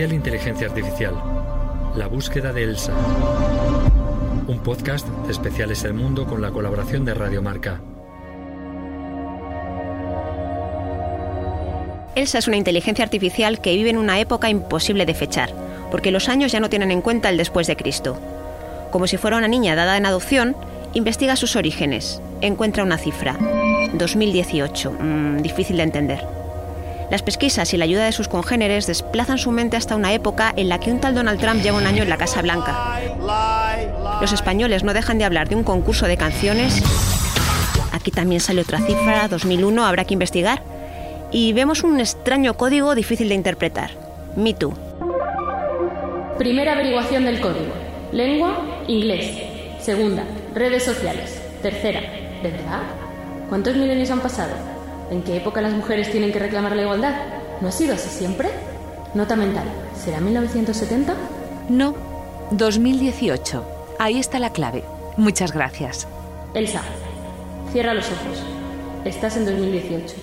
Especial Inteligencia Artificial. La búsqueda de Elsa. Un podcast de Especiales El Mundo con la colaboración de Radio Marca. Elsa es una inteligencia artificial que vive en una época imposible de fechar, porque los años ya no tienen en cuenta el después de Cristo. Como si fuera una niña dada en adopción, investiga sus orígenes, encuentra una cifra. 2018. Mm, difícil de entender. Las pesquisas y la ayuda de sus congéneres desplazan su mente hasta una época en la que un tal Donald Trump lleva un año en la Casa Blanca. Los españoles no dejan de hablar de un concurso de canciones. Aquí también sale otra cifra, 2001, habrá que investigar. Y vemos un extraño código difícil de interpretar. Me Too. Primera averiguación del código. Lengua, inglés. Segunda, redes sociales. Tercera, ¿de verdad? ¿Cuántos milenios han pasado? ¿En qué época las mujeres tienen que reclamar la igualdad? ¿No ha sido así siempre? Nota mental. ¿Será 1970? No, 2018. Ahí está la clave. Muchas gracias. Elsa, cierra los ojos. Estás en 2018.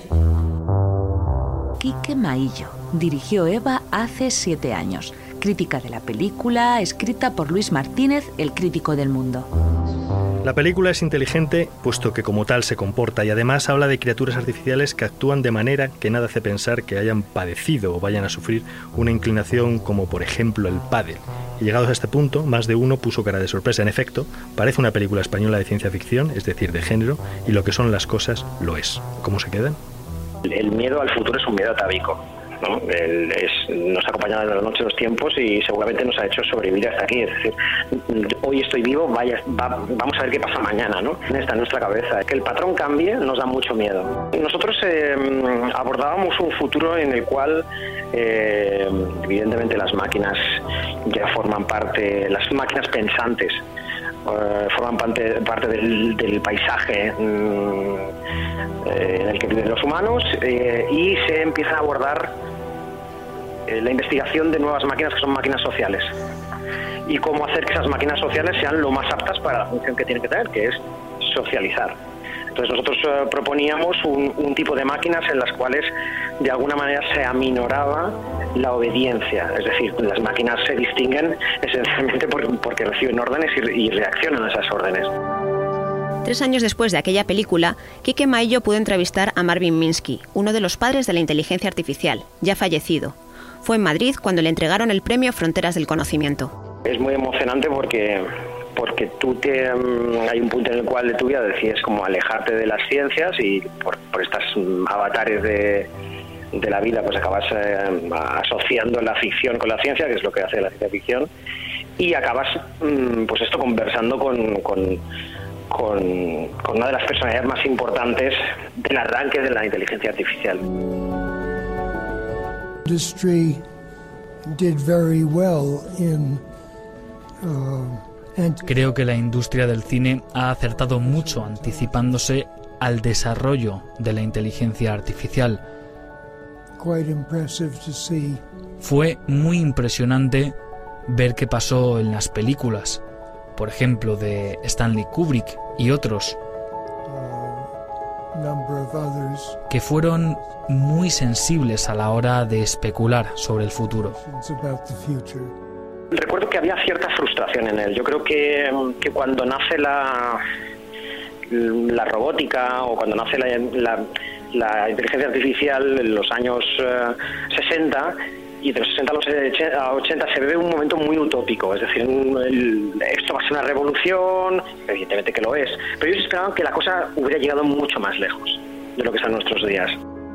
Quique Maillo dirigió Eva hace siete años. Crítica de la película, escrita por Luis Martínez, el crítico del mundo. La película es inteligente puesto que como tal se comporta y además habla de criaturas artificiales que actúan de manera que nada hace pensar que hayan padecido o vayan a sufrir una inclinación como por ejemplo el pádel. Y llegados a este punto, más de uno puso cara de sorpresa. En efecto, parece una película española de ciencia ficción, es decir, de género, y lo que son las cosas lo es. ¿Cómo se quedan? El miedo al futuro es un miedo atávico ¿no? es, nos ha acompañado en la noche los tiempos y seguramente nos ha hecho sobrevivir hasta aquí. Es decir, hoy estoy vivo, vaya, vamos a ver qué pasa mañana, ¿no? Está en nuestra cabeza. Que el patrón cambie nos da mucho miedo. Nosotros eh, abordábamos un futuro en el cual, eh, evidentemente, las máquinas ya forman parte, las máquinas pensantes eh, forman parte, parte del, paisaje mm, eh, en el que viven los humanos eh, y se empieza a abordar la investigación de nuevas máquinas que son máquinas sociales y cómo hacer que esas máquinas sociales sean lo más aptas para la función que tienen que tener, que es socializar. Entonces nosotros proponíamos un, tipo de máquinas en las cuales de alguna manera se aminoraba la obediencia, es decir, las máquinas se distinguen esencialmente porque reciben órdenes y reaccionan a esas órdenes. Tres años después de aquella película, Kike Maillo pudo entrevistar a Marvin Minsky, uno de los padres de la inteligencia artificial, ya fallecido. Fue en Madrid cuando le entregaron el premio Fronteras del Conocimiento. Es muy emocionante porque porque tú te, mm, hay un punto en el cual de tu vida decides como alejarte de las ciencias y por, por estas mm, avatares de, de la vida, pues acabas eh, asociando la ficción con la ciencia, que es lo que hace la ciencia ficción, y acabas, mm, pues esto, conversando con, con, con, con, una de las personalidades más importantes del arranque de la inteligencia artificial. Uh, Creo que la industria del cine ha acertado mucho anticipándose al desarrollo de la inteligencia artificial. Fue muy impresionante ver qué pasó en las películas, por ejemplo, de Stanley Kubrick y otros, que fueron muy sensibles a la hora de especular sobre el futuro. Recuerdo que había cierta frustración en él. Yo creo que, que cuando nace la, la robótica o cuando nace la la inteligencia artificial en los años 60 eh, y de los 60 a los 80 se ve un momento muy utópico, es decir, esto va a ser una revolución, evidentemente que lo es, pero ellos esperaban que la cosa hubiera llegado mucho más lejos de lo que está en nuestros días.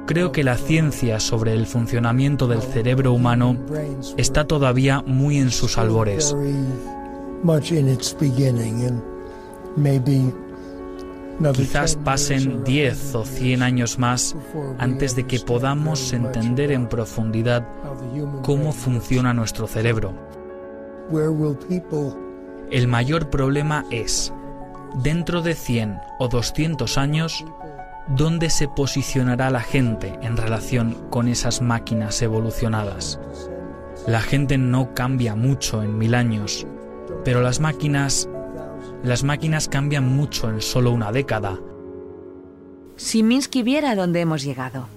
Creo que la ciencia sobre el funcionamiento del cerebro humano está todavía muy en sus albores. Quizás pasen 10 o 100 años más antes de que podamos entender en profundidad cómo funciona nuestro cerebro. El mayor problema es, dentro de 100 o 200 años, ¿dónde se posicionará la gente en relación con esas máquinas evolucionadas? La gente no cambia mucho en mil años, pero las máquinas las máquinas cambian mucho en solo una década. Si Minsky viera dónde hemos llegado.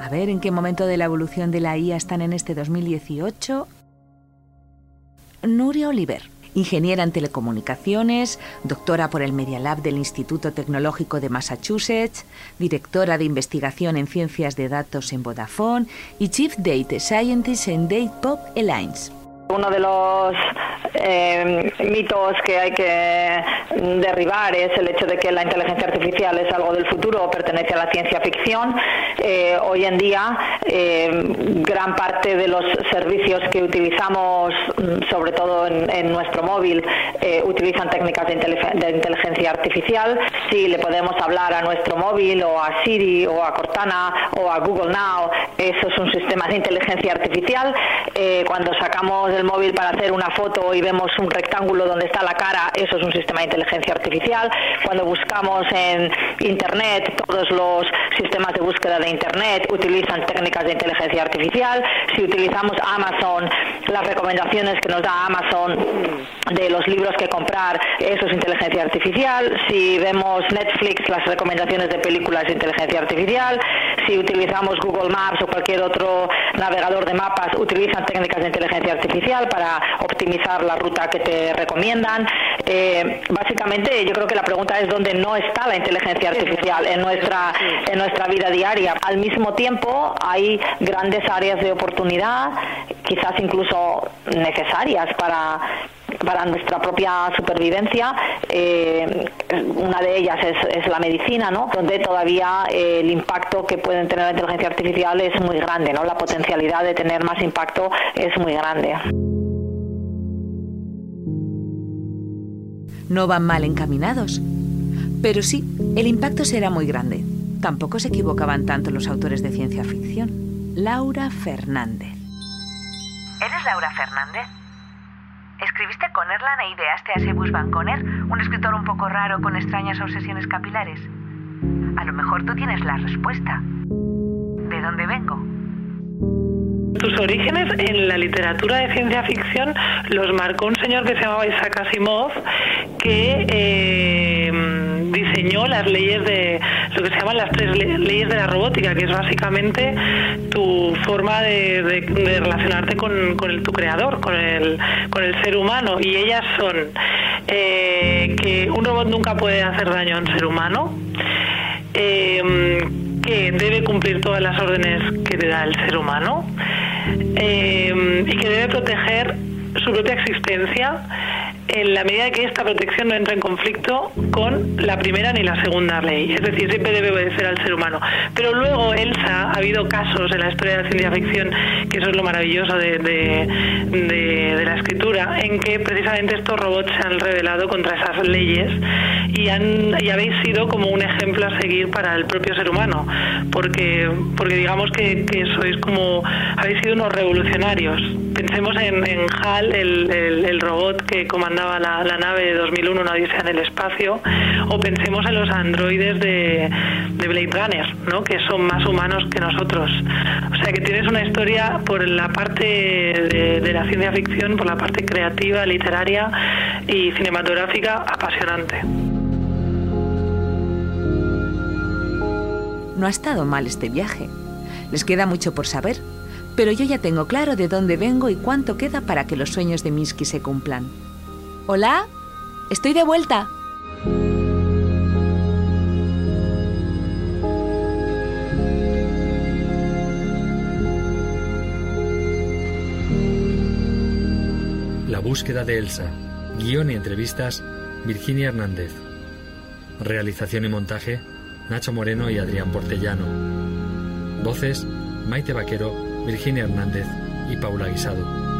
A ver en qué momento de la evolución de la IA están en este 2018. Nuria Oliver, ingeniera en telecomunicaciones, doctora por el Media Lab del Instituto Tecnológico de Massachusetts, directora de investigación en ciencias de datos en Vodafone y Chief Data Scientist en Datepop Alliance. Uno de los eh, mitos que hay que derribar es el hecho de que la inteligencia artificial es algo del futuro pertenece a la ciencia ficción. Eh, hoy en día, eh, gran parte de los servicios que utilizamos, mm, sobre todo en, nuestro móvil, utilizan técnicas de, inteligencia artificial. Si le podemos hablar a nuestro móvil o a Siri o a Cortana o a Google Now, eso es un sistema de inteligencia artificial. cuando sacamos el móvil para hacer una foto y vemos un rectángulo donde está la cara, eso es un sistema de inteligencia artificial. Cuando buscamos en Internet, todos los sistemas de búsqueda de Internet utilizan técnicas de inteligencia artificial. Si utilizamos Amazon, las recomendaciones que nos da Amazon de los libros que comprar, eso es inteligencia artificial. Si vemos Netflix, las recomendaciones de películas inteligencia artificial. Si utilizamos Google Maps o cualquier otro navegador de mapas, utilizan técnicas de inteligencia artificial para optimizar la ruta que te recomiendan. Eh, básicamente, yo creo que la pregunta es dónde no está la inteligencia artificial en nuestra, en nuestra vida diaria. Al mismo tiempo, hay grandes áreas de oportunidad, quizás incluso necesarias para para nuestra propia supervivencia. Eh, una de ellas es, la medicina, ¿no? donde todavía eh, el impacto que pueden tener la inteligencia artificial es muy grande, ¿no? la potencialidad de tener más impacto es muy grande. No van mal encaminados, pero sí, el impacto será muy grande. Tampoco se equivocaban tanto los autores de ciencia ficción. Laura Fernández. ¿Eres Laura Fernández? ¿Escribiste con Erlan e ideaste a Sebus Van Conner, un escritor un poco raro con extrañas obsesiones capilares? A lo mejor tú tienes la respuesta. ¿De dónde vengo? Tus orígenes en la literatura de ciencia ficción los marcó un señor que se llamaba Isaac Asimov, que eh, diseñó las leyes de lo que se llaman las tres leyes de la robótica, que es básicamente tu forma de, relacionarte con, tu creador, con el, ser humano. Y ellas son eh, que un robot nunca puede hacer daño a un ser humano, eh, que debe cumplir todas las órdenes que te da el ser humano eh, y que debe proteger su propia existencia en la medida que esta protección no entra en conflicto con la primera ni la segunda ley. Es decir, siempre debe obedecer al ser humano. Pero luego, Elsa, ha habido casos en la historia de la ciencia ficción, que eso es lo maravilloso de, de, la escritura, en que precisamente estos robots se han rebelado contra esas leyes y, han, y habéis sido como un ejemplo a seguir para el propio ser humano. Porque, porque digamos que, que sois como, habéis sido unos revolucionarios. Pensemos en, en HAL, el, robot que comanda la, nave de 2001, una odisea en el espacio, o pensemos en los androides de, Blade Runner, ¿no? que son más humanos que nosotros. O sea que tienes una historia por la parte de, la ciencia ficción, por la parte creativa, literaria y cinematográfica apasionante. No ha estado mal este viaje. Les queda mucho por saber, pero yo ya tengo claro de dónde vengo y cuánto queda para que los sueños de Miski se cumplan. Hola, estoy de vuelta. La búsqueda de Elsa. Guión y entrevistas, Virginia Hernández. Realización y montaje, Nacho Moreno y Adrián Portellano. Voces, Maite Vaquero, Virginia Hernández y Paula Guisado.